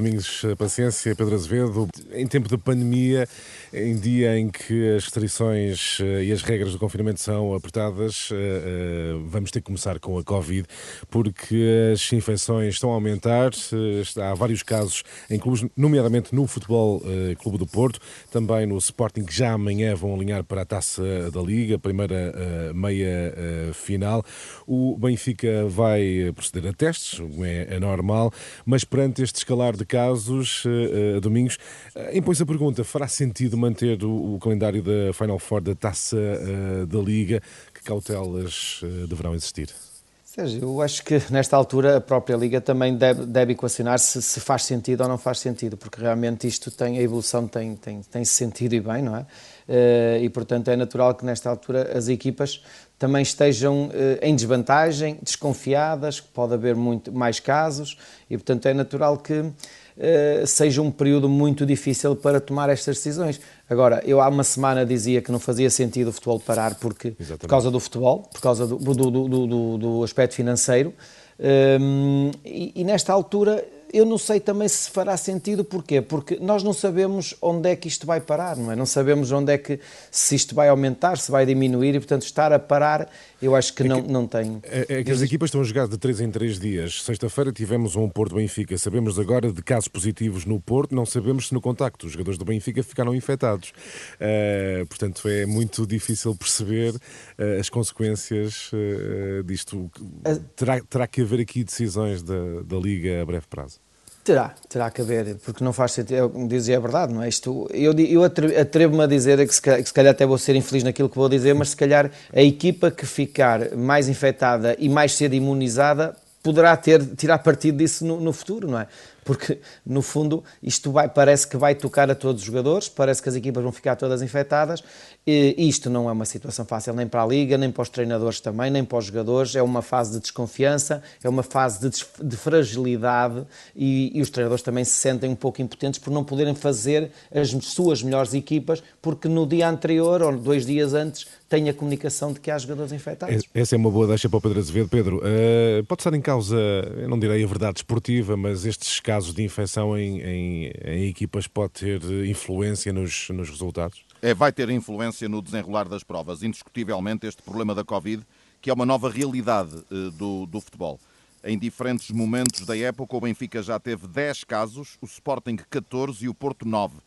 Domingos Paciência, Pedro Azevedo. Em tempo de pandemia, em dia em que as restrições eh, e as regras do confinamento são apertadas, eh, eh, vamos ter que começar com a Covid, porque as infecções estão a aumentar. Há vários casos em clubes, nomeadamente no Futebol Clube do Porto, também no Sporting, que já amanhã vão alinhar para a taça da Liga, primeira meia final. O Benfica vai proceder a testes, é normal, mas perante este escalar de casos, Domingos, impõe-se a pergunta: fará sentido manter o, o calendário da Final Four da Taça uh, da Liga, que cautelas uh, deverão existir? Sérgio, eu acho que nesta altura a própria Liga também deve, deve equacionar se, se, faz sentido ou não faz sentido, porque realmente isto tem, a evolução tem, tem, tem sentido e bem, não é? Uh, e portanto é natural que nesta altura as equipas também estejam uh, em desvantagem, desconfiadas, que pode haver muito mais casos e portanto é natural que seja um período muito difícil para tomar estas decisões. Agora, eu há uma semana dizia que não fazia sentido o futebol parar porque, por causa do futebol, por causa do, do, do, do aspecto financeiro, um, ehm, e, e nesta altura eu não sei também se fará sentido, porquê? Porque nós não sabemos onde é que isto vai parar, não é? Não sabemos onde é que, se isto vai aumentar, se vai diminuir, e portanto estar a parar, eu acho que, é não, não tem. É, é que as equipas estão a jogar de 3 em 3 dias. Sexta-feira tivemos um Porto Benfica. Sabemos agora de casos positivos no Porto, não sabemos se no contacto os jogadores do Benfica ficaram infectados. Uh, portanto, é muito difícil perceber uh, as consequências uh, disto. Terá, terá que haver aqui decisões da, da Liga a breve prazo. Terá, terá que haver, porque não faz sentido, eu dizia é verdade, não é? Isto, eu, eu atrevo-me a dizer que se, que se calhar até vou ser infeliz naquilo que vou dizer, mas se calhar a equipa que ficar mais infectada e mais cedo imunizada poderá ter, tirar partido disso no, no futuro, não é? Porque no fundo isto vai, parece que vai tocar a todos os jogadores, parece que as equipas vão ficar todas infectadas. E isto não é uma situação fácil nem para a Liga, nem para os treinadores também, nem para os jogadores. É uma fase de desconfiança, é uma fase de, de fragilidade e, e, os treinadores também se sentem um pouco impotentes por não poderem fazer as suas melhores equipas, porque no dia anterior ou dois dias antes tem a comunicação de que há jogadores infectados. Essa é uma boa deixa para o Pedro Azevedo. Pedro, uh, pode estar em causa, eu não direi a verdade esportiva, mas estes casos de infecção em, em, em equipas pode ter influência nos, nos resultados? É, vai ter influência no desenrolar das provas. Indiscutivelmente, este problema da Covid, que é uma nova realidade uh, do, do futebol. Em diferentes momentos da época, o Benfica já teve 10 casos, o Sporting 14 e o Porto 9.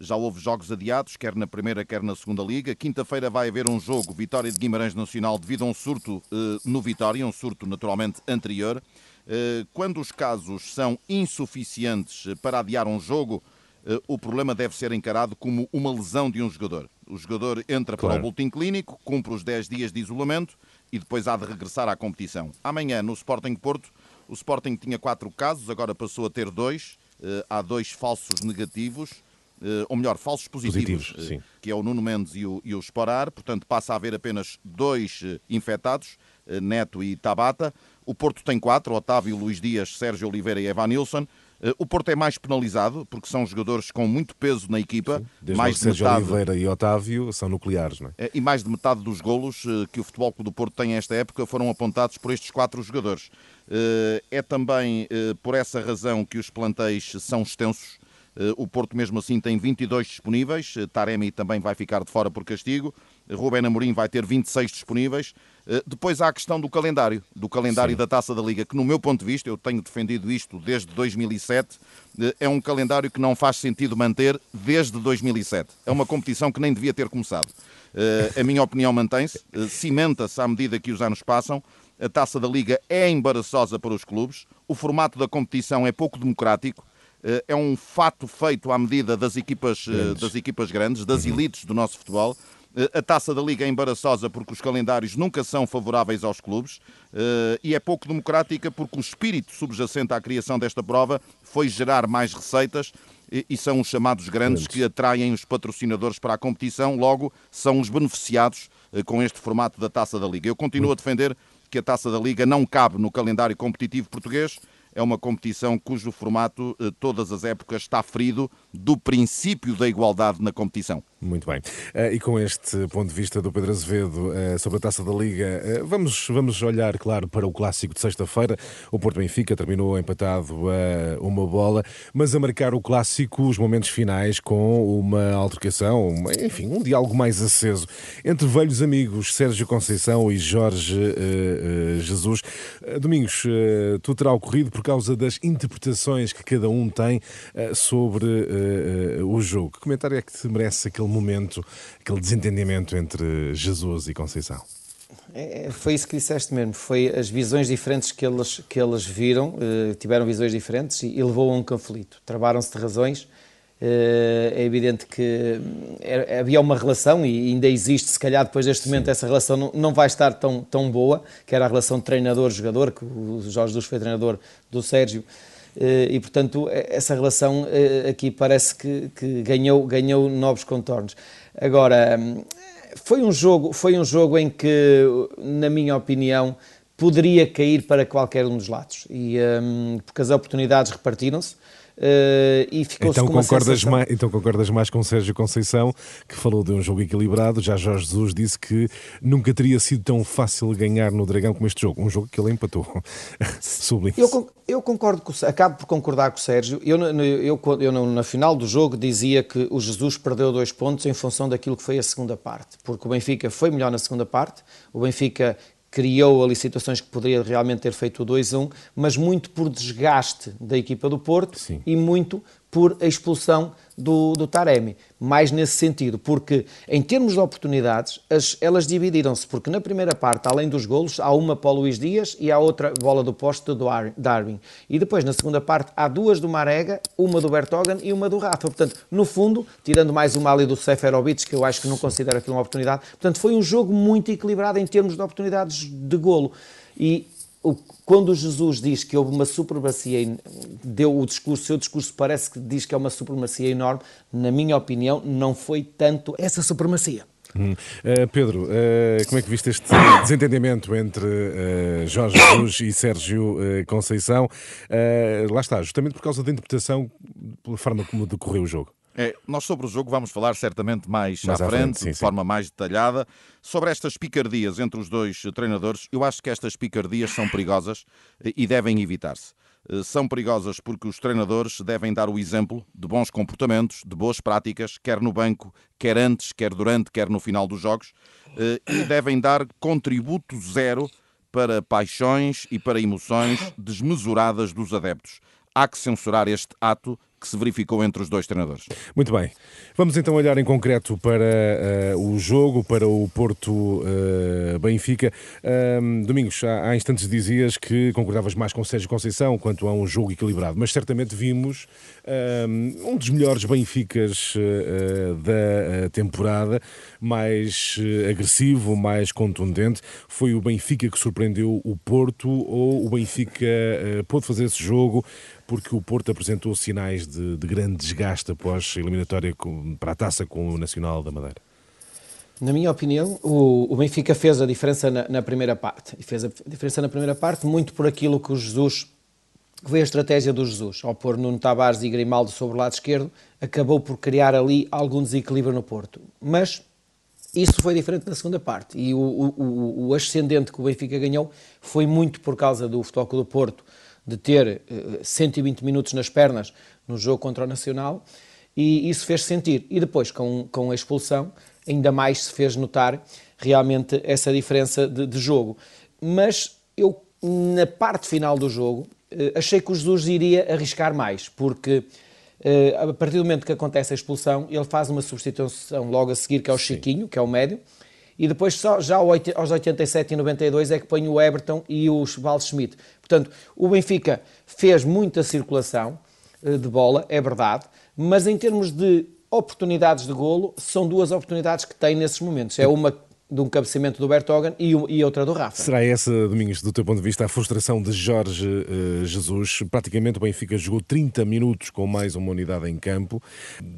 Já houve jogos adiados, quer na primeira, quer na segunda liga. Quinta-feira vai haver um jogo, Vitória de Guimarães Nacional, devido a um surto uh, no Vitória, um surto naturalmente anterior. Uh, quando os casos são insuficientes para adiar um jogo, uh, o problema deve ser encarado como uma lesão de um jogador. O jogador entra claro. para o boletim clínico, cumpre os 10 dias de isolamento e depois há de regressar à competição. Amanhã, no Sporting Porto, o Sporting tinha quatro casos, agora passou a ter dois. há dois falsos negativos eh, ou melhor, falsos positivos, positivos eh, que é o Nuno Mendes e o, e o Sporar, portanto passa a haver apenas dois eh, infectados, Neto e Tabata. O Porto tem quatro, Otávio, Luís Dias, Sérgio Oliveira e Evanilson. O Porto é mais penalizado porque são jogadores com muito peso na equipa. Sim, mais de Sérgio metade... Oliveira e Otávio são nucleares, não é? E mais de metade dos golos que o Futebol Clube do Porto tem esta época foram apontados por estes quatro jogadores. É também por essa razão que os plantéis são extensos. Eh, o Porto, mesmo assim, tem 22 disponíveis. Eh, Taremi também vai ficar de fora por castigo. Rubén Amorim vai ter 26 disponíveis. Eh, depois há a questão do calendário, do calendário Sim. da Taça da Liga, que no meu ponto de vista, eu tenho defendido isto desde 2007, é um calendário que não faz sentido manter desde 2007. É uma competição que nem devia ter começado. A minha opinião mantém-se, cimenta-se à medida que os anos passam. A Taça da Liga é embaraçosa para os clubes, o formato da competição é pouco democrático, é um fato feito à medida das equipas eh, grandes, das equipas grandes, das uhum. elites do nosso futebol. Eh, a taça da Liga é embaraçosa porque os calendários nunca são favoráveis aos clubes e é pouco democrática porque o espírito subjacente à criação desta prova foi gerar mais receitas e são os chamados grandes que atraem os patrocinadores para a competição, logo são os beneficiados com este formato da taça da Liga. Eu continuo a defender que a taça da Liga não cabe no calendário competitivo português é uma competição cujo formato, eh, todas as épocas, está ferido do princípio da igualdade na competição. Muito bem. Uh, e com este ponto de vista do Pedro Azevedo uh, sobre a taça da Liga, uh, vamos, vamos olhar, claro, para o clássico de sexta-feira. O Porto Benfica terminou empatado a uma bola, mas a marcar o clássico, os momentos finais, com uma altercação, enfim, um diálogo mais aceso entre velhos amigos Sérgio Conceição e Jorge Jesus. Domingos, tudo terá ocorrido por causa das interpretações que cada um tem sobre o jogo. Que comentário é que te merece aquele momento, aquele desentendimento entre Jesus e Conceição? É, é, foi isso que disseste mesmo, foi as visões diferentes que eles, que eles viram, eh, tiveram visões diferentes e, e levou a um conflito. Travaram-se de razões, é evidente que havia uma relação e ainda existe, se calhar depois deste momento Sim. essa relação não, vai estar tão, tão boa, que era a relação treinador-jogador, que o Jorge Jesus foi treinador do Sérgio, e, portanto, essa relação eh, aqui parece que, que ganhou, ganhou novos contornos. Agora, foi um jogo, foi um jogo em que, na minha opinião, poderia cair para qualquer um dos lados, e, um, porque as oportunidades repartiram-se. Uh, e ficou então, concordas mais, então concordas mais com Sérgio Conceição, que falou de um jogo equilibrado. Já Jorge Jesus disse que nunca teria sido tão fácil ganhar no Dragão como este jogo. Um jogo que ele empatou. eu, eu concordo, com, acabo por concordar com o Sérgio. Eu, eu, eu, eu, na final do jogo dizia que o Jesus perdeu dois pontos em função daquilo que foi a segunda parte, porque o Benfica foi melhor na segunda parte, o Benfica criou ali situações que poderia realmente ter feito o 2-1, mas muito por desgaste da equipa do Porto Sim. e muito por a expulsão do, do Taremi. Mais nesse sentido, porque em termos de oportunidades, as, elas dividiram-se, porque na primeira parte, além dos golos, há uma para o Luís Dias e há outra bola do poste do Darwin. E depois, na segunda parte, há duas do Marega, uma do Bertogan e uma do Rafa. Portanto, no fundo, tirando mais uma ali do Seferovic, que eu acho que não considero aquilo uma oportunidade, portanto, foi um jogo muito equilibrado em termos de oportunidades de golo. E quando Jesus diz que houve uma supremacia, deu o discurso, seu discurso parece que diz que é uma supremacia enorme, na minha opinião, não foi tanto essa supremacia. Hum. Uh, Pedro, uh, como é que viste este desentendimento entre uh, Jorge Jesus e Sérgio Conceição? lá está, justamente por causa da interpretação, pela forma como decorreu o jogo. É, nós sobre o jogo vamos falar certamente mais, mais à, frente, frente sim, de sim. forma mais detalhada. Sobre estas picardias entre os dois treinadores, eu acho que estas picardias são perigosas e devem evitar-se. Eh, são perigosas porque os treinadores devem dar o exemplo de bons comportamentos, de boas práticas, quer no banco, quer antes, quer durante, quer no final dos jogos, eh, e devem dar contributo zero para paixões e para emoções desmesuradas dos adeptos. Há que censurar este ato que se verificou entre os dois treinadores. Muito bem. Vamos então olhar em concreto para uh, o jogo, para o Porto uh, Benfica. Uh, Domingos, há, há, instantes dizias que concordavas mais com Sérgio Conceição quanto a um jogo equilibrado, mas certamente vimos um dos melhores Benficas da temporada, mais agressivo, mais contundente. Foi o Benfica que surpreendeu o Porto ou o Benfica pôde fazer esse jogo porque o Porto apresentou sinais de, de grande desgaste após a eliminatória com, para a taça com o Nacional da Madeira? Na minha opinião, o, o Benfica fez a diferença na, na, primeira parte. E fez a diferença na primeira parte muito por aquilo que o Jesus, que foi a estratégia do Jesus. Ao pôr Nuno Tavares e Grimaldo sobre o lado esquerdo, acabou por criar ali algum desequilíbrio no Porto. Mas isso foi diferente na segunda parte. E o, o, o ascendente que o Benfica ganhou foi muito por causa do Futebol do Porto de ter 120 eh, minutos nas pernas no jogo contra o Nacional e isso fez sentir. E depois, com, com a expulsão, ainda mais se fez notar realmente essa diferença de, de jogo. Mas eu, na parte final do jogo, eh, achei que o Jesus iria arriscar mais, porque eh, a partir do momento que acontece a expulsão, ele faz uma substituição logo a seguir, que é o Chiquinho, que é o médio, e depois só, já aos 87 e 92 é que põe o Everton e o Val Schmidt. Portanto, o Benfica fez muita circulação eh, de bola, é verdade, mas em termos de oportunidades de golo, são duas oportunidades que tem nesses momentos. É uma de um cabeceamento do Bertogan e, e, outra do Rafa. Será essa, Domingos, do teu ponto de vista, a frustração de Jorge uh, Jesus? Praticamente o Benfica jogou 30 minutos com mais uma unidade em campo.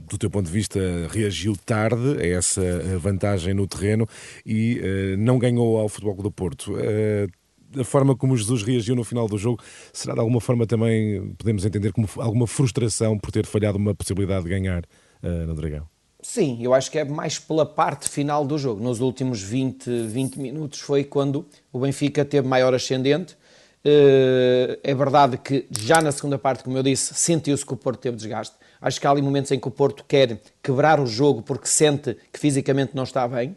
Do teu ponto de vista, reagiu tarde a essa eh, vantagem no terreno e uh, não ganhou ao Futebol do Porto. Uh, a forma como Jesus reagiu no final do jogo será de alguma forma também, podemos entender, como alguma frustração por ter falhado uma possibilidade de ganhar no Dragão? Sim, eu acho que é mais pela parte final do jogo. Nos últimos 20, 20 minutos foi quando o Benfica teve maior ascendente. Eh, é verdade que já na segunda parte, como eu disse, sentiu-se que o Porto teve desgaste. Acho que há ali momentos em que o Porto quer quebrar o jogo porque sente que fisicamente não está bem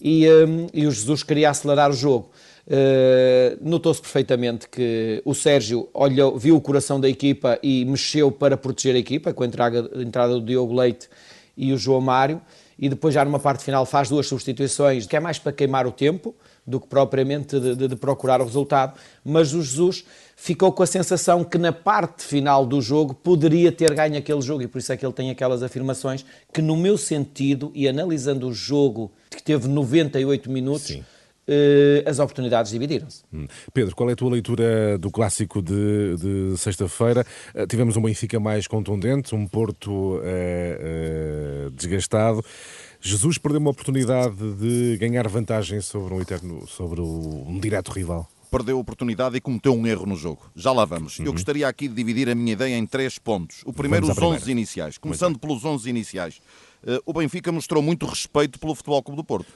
e, um, e o Jesus queria acelerar o jogo. Uh, Notou-se perfeitamente que o Sérgio olhou, viu o coração da equipa e mexeu para proteger a equipa, com a entrada, a entrada do Diogo Leite e o João Mário, e depois já numa parte final faz duas substituições, que é mais para queimar o tempo do que propriamente de, de, de procurar o resultado, mas o Jesus ficou com a sensação que na parte final do jogo poderia ter ganho aquele jogo, e por isso é que ele tem aquelas afirmações que no meu sentido, e analisando o jogo que teve 98 minutos, Sim as oportunidades dividiram-se. Hum. Pedro, qual é a tua leitura do clássico de, de sexta-feira? Eh, tivemos um Benfica mais contundente, um Porto é, é, desgastado. Jesus perdeu uma oportunidade de ganhar vantagem sobre um eterno, sobre um direto rival perdeu a oportunidade e cometeu um erro no jogo. Já lá vamos. Uhum. Eu gostaria aqui de dividir a minha ideia em três pontos. O primeiro, os 11 iniciais. Começando pelos 11 iniciais. Uh, o Benfica mostrou muito respeito pelo Futebol Clube do Porto.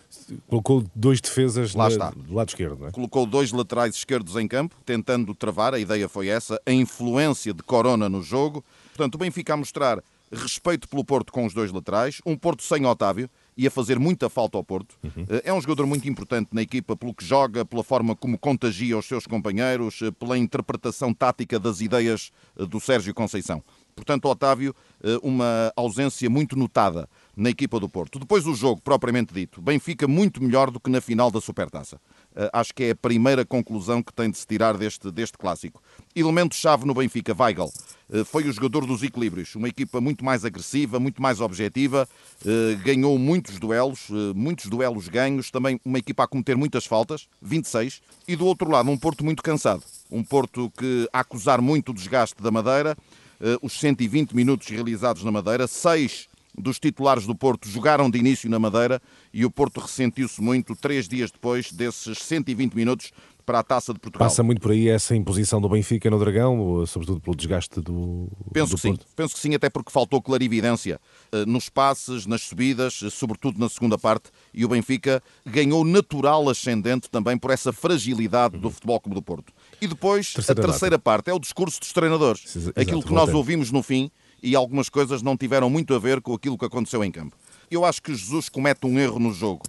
Colocou dois defesas Lá está. do lado esquerdo. É? Colocou dois laterais esquerdos em campo, tentando travar, a ideia foi essa, a influência de Corona no jogo. Portanto, o Benfica a mostrar respeito pelo Porto com os dois laterais, um Porto sem Otávio, e a fazer muita falta ao Porto. Uhum. É um jogador muito importante na equipa pelo que joga, pela forma como contagia os seus companheiros, eh, pela interpretação tática das ideias eh, do Sérgio Conceição. Portanto, Otávio, uma ausência muito notada na equipa do Porto. Depois o jogo, propriamente dito, Benfica muito melhor do que na final da Supertaça. Acho que é a primeira conclusão que tem de se tirar deste, deste clássico. Elemento-chave no Benfica, Weigl. Eh, foi o jogador dos equilíbrios. Uma equipa muito mais agressiva, muito mais objetiva, eh, ganhou muitos duelos, eh, muitos duelos ganhos, também uma equipa a cometer muitas faltas, 26, e do outro lado um Porto muito cansado. Um Porto que a acusar muito o desgaste da Madeira, os 120 minutos realizados na Madeira, seis dos titulares do Porto jogaram de início na Madeira e o Porto ressentiu-se muito três dias depois desses 120 minutos para a Taça de Portugal. Passa muito por aí essa imposição do Benfica no Dragão, sobretudo pelo desgaste do, Penso do que Porto? sim, penso que sim, até porque faltou clarividência uh, nos passes, nas subidas, uh, sobretudo na segunda parte, e o Benfica ganhou natural ascendente também por essa fragilidade uhum. do Futebol Clube do Porto. E depois, terceira a terceira data. parte é o discurso dos treinadores. Exato, Aquilo que nós ouvimos no fim e algumas coisas não tiveram muito a ver com aquilo que aconteceu em campo. Eu acho que Jesus comete um erro no jogo.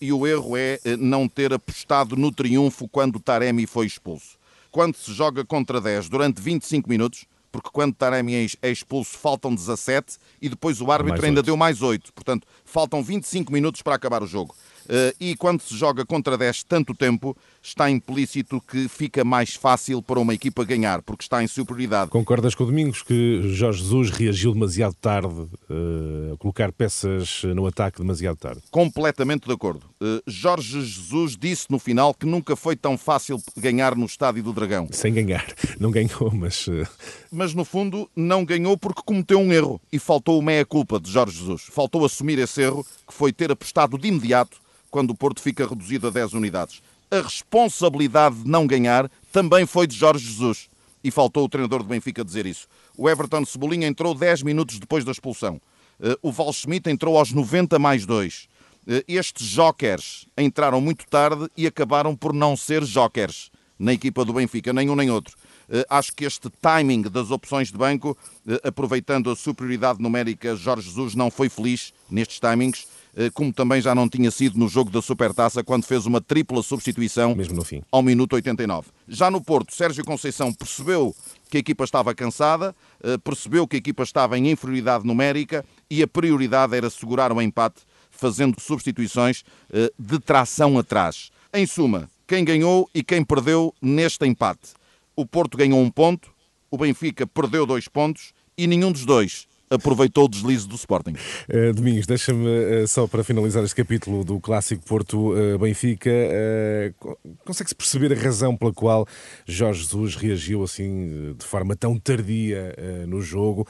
E o erro é eh, não ter apostado no triunfo quando Taremi foi expulso. Quando se joga contra 10 durante 25 minutos, porque quando Taremi é expulso faltam 17 e depois o árbitro ainda deu mais 8. Portanto, faltam 25 minutos para acabar o jogo. Eh, e quando se joga contra 10 tanto tempo, está implícito que fica mais fácil para uma equipa ganhar, porque está em superioridade. Concordas com o Domingos que Jorge Jesus reagiu demasiado tarde, uh, a colocar peças no ataque demasiado tarde? Completamente de acordo. Uh, Jorge Jesus disse no final que nunca foi tão fácil ganhar no Estádio do Dragão. Sem ganhar. Não ganhou, mas... Uh... Mas no fundo não ganhou porque cometeu um erro e faltou o meia-culpa de Jorge Jesus. Faltou assumir esse erro, que foi ter apostado de imediato quando o Porto fica reduzido a 10 unidades. A responsabilidade de não ganhar também foi de Jorge Jesus. E faltou o treinador do Benfica dizer isso. O Everton Cebolinha entrou 10 minutos depois da expulsão. Eh, o Val Schmidt entrou aos 90 mais 2. Eh, estes jokers entraram muito tarde e acabaram por não ser jokers na equipa do Benfica, nenhum nem outro. Eh, acho que este timing das opções de banco, aproveitando a superioridade numérica, Jorge Jesus não foi feliz nestes timings como também já não tinha sido no jogo da Supertaça, quando fez uma tripla substituição Mesmo no fim. ao minuto 89. Já no Porto, Sérgio Conceição percebeu que a equipa estava cansada, eh, percebeu que a equipa estava em inferioridade numérica e a prioridade era segurar o empate, fazendo substituições eh, de tração atrás. Em suma, quem ganhou e quem perdeu neste empate? O Porto ganhou um ponto, o Benfica perdeu dois pontos e nenhum dos dois aproveitou o deslize do Sporting. Uh, Domingos, deixa-me uh, só para finalizar este capítulo do clássico Porto-Benfica, uh, consegue-se perceber a razão pela qual Jorge Jesus reagiu assim de forma tão tardia no jogo,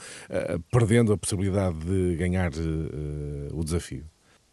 perdendo a possibilidade de ganhar o desafio?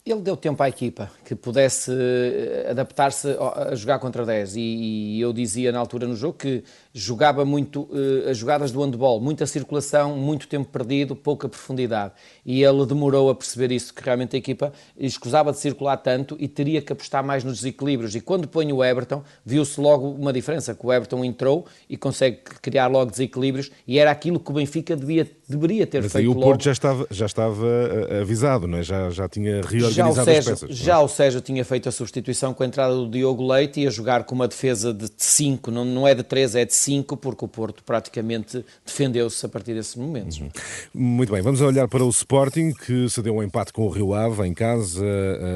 Ele deu tempo à equipa que pudesse eh, adaptar-se a jogar contra 10 e, eu dizia na altura no jogo que jogava muito eh, as jogadas do handball, muita circulação, muito tempo perdido, pouca profundidade. E ele demorou a perceber isso, que realmente a equipa escusava de circular tanto e teria que apostar mais nos desequilíbrios. E quando põe o Everton viu-se logo uma diferença, que o Everton entrou e consegue criar logo desequilíbrios e era aquilo que o Benfica devia, deveria ter Mas feito aí o logo. Porto já estava, já estava eh, avisado, não é? já, já tinha reorganizado já Sérgio, as peças. Já o Sérgio tinha feito a substituição com a entrada do Diogo Leite e a jogar com uma defesa de 5, não, não é de 3, é de 5, porque o Porto praticamente defendeu-se a partir desses momentos. Uhum. Muito bem, vamos olhar para o Sporting, que se deu um empate com o Rio Ave em casa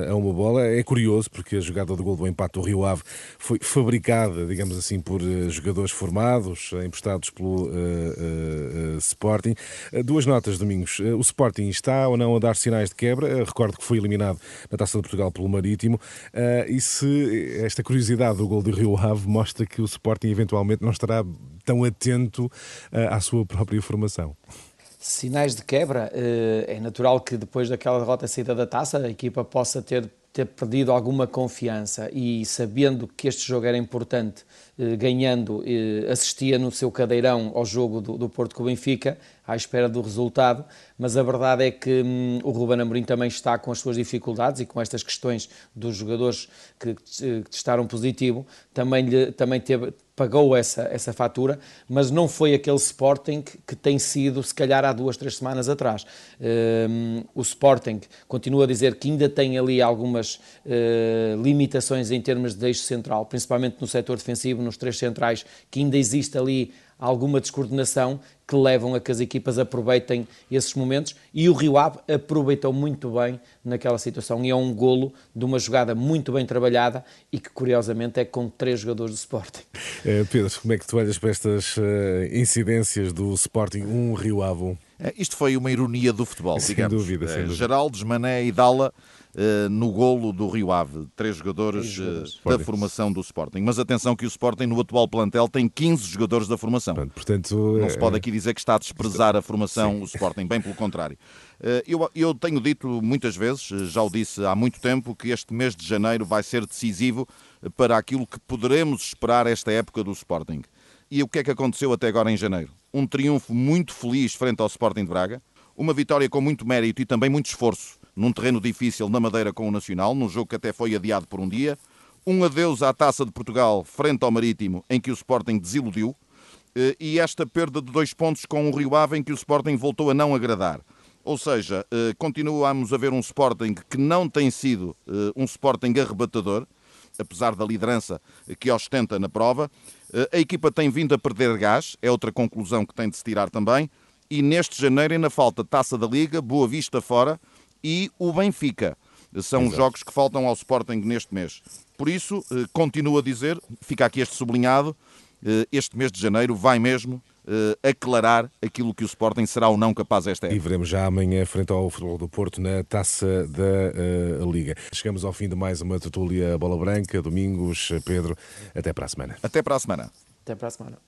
a uma bola. É curioso, porque a jogada do gol do empate do Rio Ave foi fabricada, digamos assim, por eh, jogadores formados, eh, emprestados pelo uh, uh, Sporting. Duas notas, Domingos. O Sporting está ou não a dar sinais de quebra? Recordo que foi eliminado na Taça de Portugal pelo Marítimo. E se esta curiosidade do gol de Rio Ave mostra que o Sporting eventualmente não estará tão atento à sua própria formação? Sinais de quebra, é natural que depois daquela derrota saída da taça a equipa possa ter ter perdido alguma confiança e sabendo que este jogo era importante, eh, ganhando, eh, assistia no seu cadeirão ao jogo do, do Porto com o Benfica, à espera do resultado, mas a verdade é que hum, o Ruben Amorim também está com as suas dificuldades e com estas questões dos jogadores que, que testaram positivo, também, lhe, também teve, pagou essa, essa fatura, mas não foi aquele Sporting que, tem sido, se calhar, há duas, três semanas atrás. Um, o Sporting continua a dizer que ainda tem ali algumas uh, limitações em termos de eixo central, principalmente no setor defensivo, nos três centrais, que ainda existe ali alguma descoordenação que levam a que as equipas aproveitem esses momentos e o Rio Ave aproveitou muito bem naquela situação e é um golo de uma jogada muito bem trabalhada e que curiosamente é com três jogadores do Sporting. É, Pedro, como é que tu olhas para estas uh, incidências do Sporting 1 um Rio Ave 1? Isto foi uma ironia do futebol, sem digamos. Dúvida, sem é, dúvida. Geraldes, Mané e Dalla uh, no golo do Rio Ave. Três jogadores, jogadores. Uh, da formação do Sporting. Mas atenção que o Sporting no atual plantel tem 15 jogadores da formação. Portanto, Não se pode aqui dizer que está a desprezar a formação Sim. o Sporting, bem pelo contrário. Eu, eu tenho dito muitas vezes, já o disse há muito tempo, que este mês de janeiro vai ser decisivo para aquilo que poderemos esperar esta época do Sporting. E o que é que aconteceu até agora em janeiro? Um triunfo muito feliz frente ao Sporting de Braga, uma vitória com muito mérito e também muito esforço num terreno difícil na Madeira com o Nacional, num jogo que até foi adiado por um dia, um adeus à Taça de Portugal frente ao Marítimo, em que o Sporting desiludiu, eh, e esta perda de dois pontos com o Rio Ave, em que o Sporting voltou a não agradar. Ou seja, eh, continuamos a ver um Sporting que não tem sido eh, um Sporting arrebatador, apesar da liderança que ostenta na prova. Eh, a equipa tem vindo a perder gás, é outra conclusão que tem de se tirar também. E neste janeiro ainda falta Taça da Liga, Boa Vista fora e o Benfica. São os jogos que faltam ao Sporting neste mês. Por isso, eh, continuo a dizer, fica aqui este sublinhado, eh, este mês de janeiro vai mesmo aclarar aquilo que o Sporting será ou não capaz esta época. E veremos já amanhã, frente ao Futebol do Porto, na taça da uh, Liga. Chegamos ao fim de mais uma tertúlia Bola Branca. Domingos, Pedro, até para a semana. Até para a semana. Até para a semana.